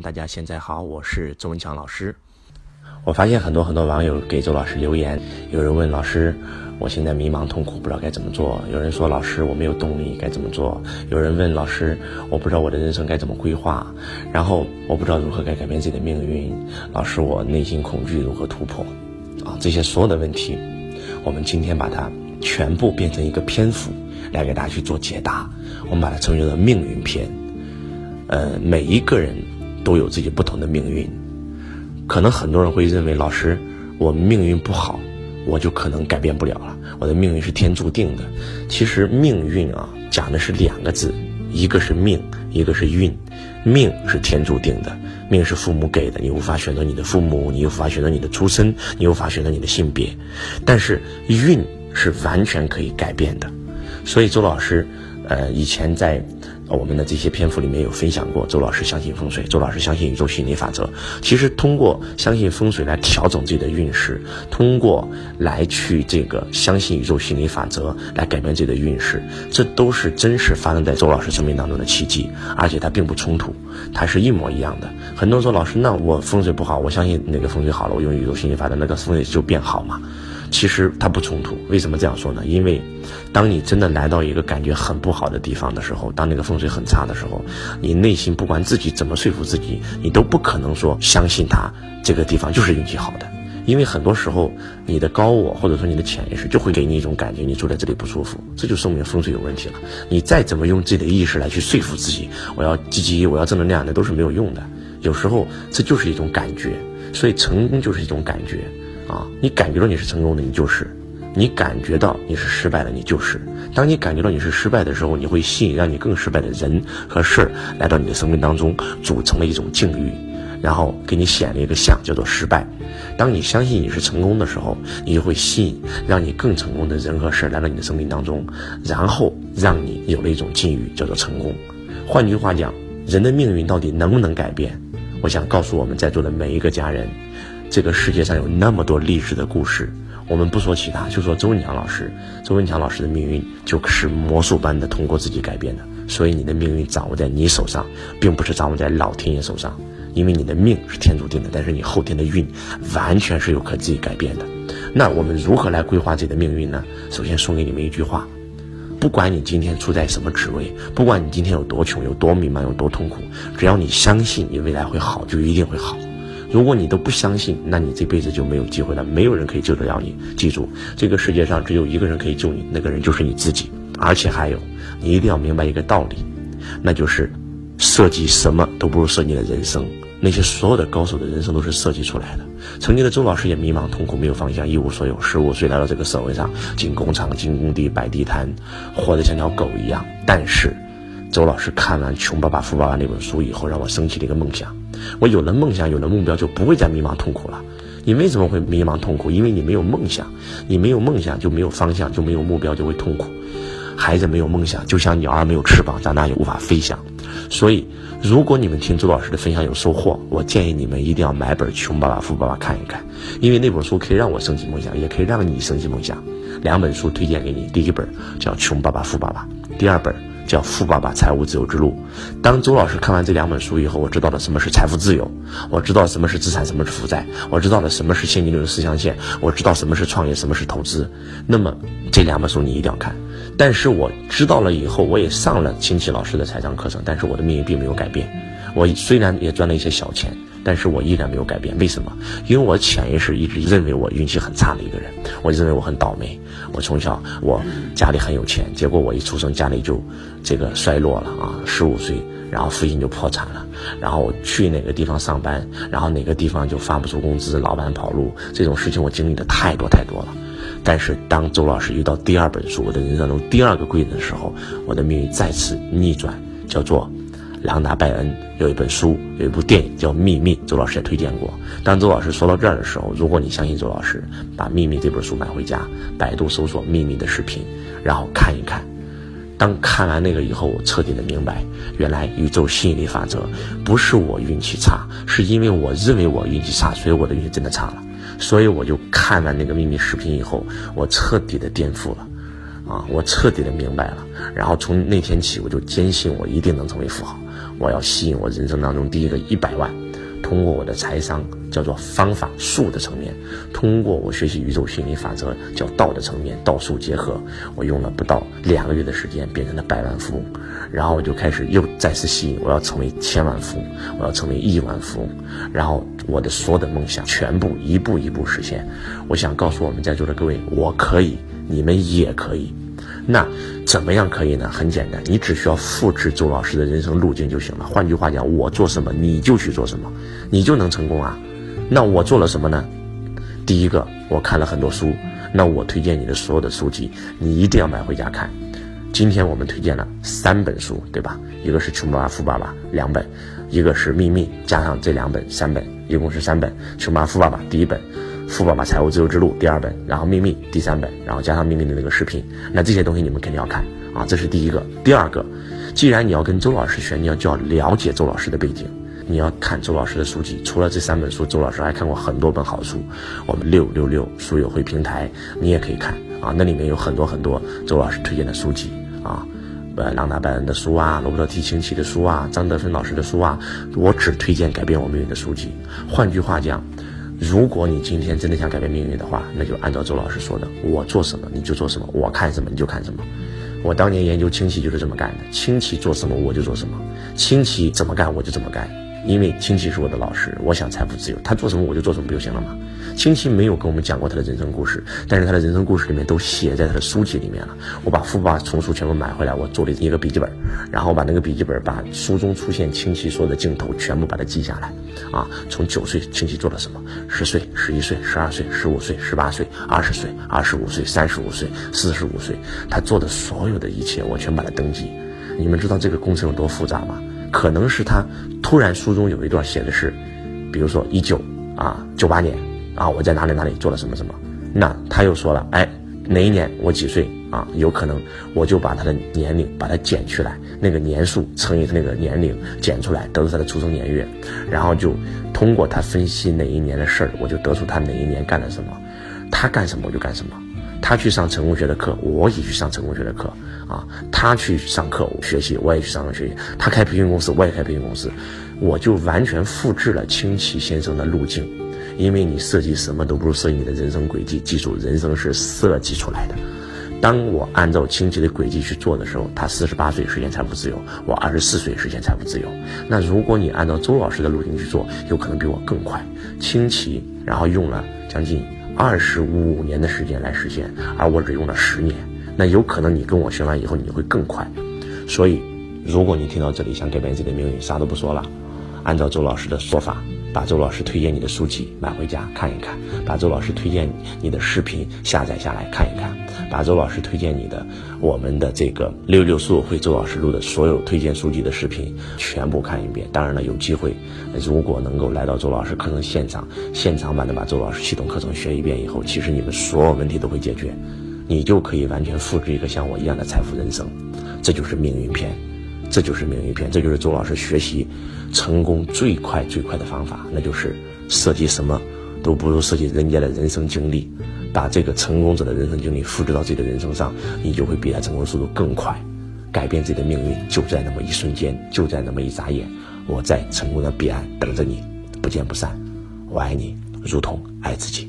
大家现在好，我是周文强老师。我发现很多很多网友给周老师留言，有人问老师，我现在迷茫痛苦，不知道该怎么做；有人说老师我没有动力，该怎么做？有人问老师，我不知道我的人生该怎么规划，然后我不知道如何该改变自己的命运。老师，我内心恐惧，如何突破？啊，这些所有的问题，我们今天把它全部变成一个篇幅来给大家去做解答。我们把它称之为命运篇。呃，每一个人都有自己不同的命运。可能很多人会认为，老师，我命运不好，我就可能改变不了了。我的命运是天注定的。其实命运啊，讲的是两个字，一个是命，一个是运。命是天注定的，命是父母给的，你无法选择你的父母，你无法选择你的出身，你无法选择你的性别。但是运是完全可以改变的。所以周老师，呃，以前在。我们的这些篇幅里面有分享过，周老师相信风水，周老师相信宇宙心理法则。其实通过相信风水来调整自己的运势，通过来去这个相信宇宙心理法则来改变自己的运势，这都是真实发生在周老师生命当中的奇迹，而且它并不冲突，它是一模一样的。很多人说老师，那我风水不好，我相信哪个风水好了，我用宇宙心理法则，那个风水就变好嘛？其实它不冲突，为什么这样说呢？因为，当你真的来到一个感觉很不好的地方的时候，当那个风水很差的时候，你内心不管自己怎么说服自己，你都不可能说相信它这个地方就是运气好的。因为很多时候，你的高我或者说你的潜意识就会给你一种感觉，你住在这里不舒服，这就说明风水有问题了。你再怎么用自己的意识来去说服自己，我要积极，我要正能量，那都是没有用的。有时候这就是一种感觉，所以成功就是一种感觉。啊，你感觉到你是成功的，你就是；你感觉到你是失败的，你就是。当你感觉到你是失败的时候，你会吸引让你更失败的人和事儿来到你的生命当中，组成了一种境遇，然后给你显了一个像，叫做失败。当你相信你是成功的时候，你就会吸引让你更成功的人和事儿来到你的生命当中，然后让你有了一种境遇，叫做成功。换句话讲，人的命运到底能不能改变？我想告诉我们在座的每一个家人。这个世界上有那么多励志的故事，我们不说其他，就说周文强老师。周文强老师的命运就是魔术般的通过自己改变的，所以你的命运掌握在你手上，并不是掌握在老天爷手上。因为你的命是天注定的，但是你后天的运完全是有可自己改变的。那我们如何来规划自己的命运呢？首先送给你们一句话：不管你今天处在什么职位，不管你今天有多穷、有多迷茫、有多痛苦，只要你相信你未来会好，就一定会好。如果你都不相信，那你这辈子就没有机会了。没有人可以救得了你。记住，这个世界上只有一个人可以救你，那个人就是你自己。而且还有，你一定要明白一个道理，那就是设计什么都不如设计的人生。那些所有的高手的人生都是设计出来的。曾经的周老师也迷茫、痛苦、没有方向、一无所有。十五岁来到这个社会上，进工厂、进工地、摆地摊，活得像条狗一样。但是，周老师看完《穷爸爸富爸爸》那本书以后，让我升起了一个梦想。我有了梦想，有了目标，就不会再迷茫痛苦了。你为什么会迷茫痛苦？因为你没有梦想，你没有梦想就没有方向，就没有目标，就会痛苦。孩子没有梦想，就像鸟儿没有翅膀，长大也无法飞翔。所以，如果你们听周老师的分享有收获，我建议你们一定要买本《穷爸爸富爸爸》看一看，因为那本书可以让我升起梦想，也可以让你升起梦想。两本书推荐给你，第一本叫《穷爸爸富爸爸》，第二本。叫《富爸爸财务自由之路》。当周老师看完这两本书以后，我知道了什么是财富自由，我知道什么是资产，什么是负债，我知道了什么是现金流的四象限，我知道什么是创业，什么是投资。那么这两本书你一定要看。但是我知道了以后，我也上了亲戚老师的财商课程，但是我的命运并没有改变。我虽然也赚了一些小钱。但是我依然没有改变，为什么？因为我潜意识一直认为我运气很差的一个人，我认为我很倒霉。我从小我家里很有钱，结果我一出生家里就这个衰落了啊，十五岁，然后父亲就破产了，然后我去哪个地方上班，然后哪个地方就发不出工资，老板跑路，这种事情我经历的太多太多了。但是当周老师遇到第二本书，我的人生中第二个贵人的时候，我的命运再次逆转，叫做。朗达·拜恩有一本书，有一部电影叫《秘密》，周老师也推荐过。当周老师说到这儿的时候，如果你相信周老师，把《秘密》这本书买回家，百度搜索《秘密》的视频，然后看一看。当看完那个以后，我彻底的明白，原来宇宙吸引力法则不是我运气差，是因为我认为我运气差，所以我的运气真的差了。所以我就看完那个《秘密》视频以后，我彻底的颠覆了，啊，我彻底的明白了。然后从那天起，我就坚信我一定能成为富豪。我要吸引我人生当中第一个一百万。通过我的财商叫做方法术的层面，通过我学习宇宙心理法则叫道的层面，道术结合，我用了不到两个月的时间变成了百万富翁，然后我就开始又再次吸引，我要成为千万富翁，我要成为亿万富翁，然后我的所有的梦想全部一步一步实现。我想告诉我们在座的各位，我可以，你们也可以。那怎么样可以呢？很简单，你只需要复制周老师的人生路径就行了。换句话讲，我做什么你就去做什么，你就能成功啊。那我做了什么呢？第一个，我看了很多书。那我推荐你的所有的书籍，你一定要买回家看。今天我们推荐了三本书，对吧？一个是《穷爸爸富爸爸》两本，一个是《秘密》加上这两本三本，一共是三本。《穷爸爸富爸爸》第一本。富爸爸财务自由之路第二本，然后秘密第三本，然后加上秘密的那个视频，那这些东西你们肯定要看啊，这是第一个。第二个，既然你要跟周老师学，你要就要了解周老师的背景，你要看周老师的书籍。除了这三本书，周老师还看过很多本好书。我们六六六书友会平台你也可以看啊，那里面有很多很多周老师推荐的书籍啊，呃，朗达·拜恩的书啊，罗伯特 ·T· 清崎的书啊，张德芬老师的书啊，我只推荐改变我命运的书籍。换句话讲。如果你今天真的想改变命运的话，那就按照周老师说的，我做什么你就做什么，我看什么你就看什么。我当年研究亲戚就是这么干的，亲戚做什么我就做什么，亲戚怎么干我就怎么干。因为亲戚是我的老师，我想财富自由，他做什么我就做什么不就行了吗？亲戚没有跟我们讲过他的人生故事，但是他的人生故事里面都写在他的书籍里面了。我把富爸丛书全部买回来，我做了一个笔记本，然后把那个笔记本把书中出现亲戚所有的镜头全部把它记下来。啊，从九岁亲戚做了什么？十岁、十一岁、十二岁、十五岁、十八岁、二十岁、二十五岁、三十五岁、四十五岁，他做的所有的一切，我全把它登记。你们知道这个工程有多复杂吗？可能是他突然书中有一段写的是，比如说一九啊九八年啊我在哪里哪里做了什么什么，那他又说了哎哪一年我几岁啊有可能我就把他的年龄把它减去来那个年数乘以那个年龄减出来得出他的出生年月，然后就通过他分析哪一年的事儿我就得出他哪一年干了什么，他干什么我就干什么。他去上成功学的课，我也去上成功学的课啊。他去上课学习，我也去上学习。他开培训公司，我也开培训公司。我就完全复制了清奇先生的路径，因为你设计什么都不如设计你的人生轨迹。记住，人生是设计出来的。当我按照清奇的轨迹去做的时候，他四十八岁实现财富自由，我二十四岁实现财富自由。那如果你按照周老师的路径去做，有可能比我更快。清奇，然后用了将近。二十五年的时间来实现，而我只用了十年，那有可能你跟我学完以后你会更快。所以，如果你听到这里想改变自己的命运，啥都不说了，按照周老师的说法。把周老师推荐你的书籍买回家看一看，把周老师推荐你的视频下载下来看一看，把周老师推荐你的我们的这个六六书会周老师录的所有推荐书籍的视频全部看一遍。当然了，有机会如果能够来到周老师课程现场，现场版的把周老师系统课程学一遍以后，其实你们所有问题都会解决，你就可以完全复制一个像我一样的财富人生。这就是命运篇。这就是命运篇，这就是周老师学习成功最快最快的方法，那就是设计什么都不如设计人家的人生经历，把这个成功者的人生经历复制到自己的人生上，你就会比他成功速度更快，改变自己的命运就在那么一瞬间，就在那么一眨眼。我在成功的彼岸等着你，不见不散。我爱你，如同爱自己。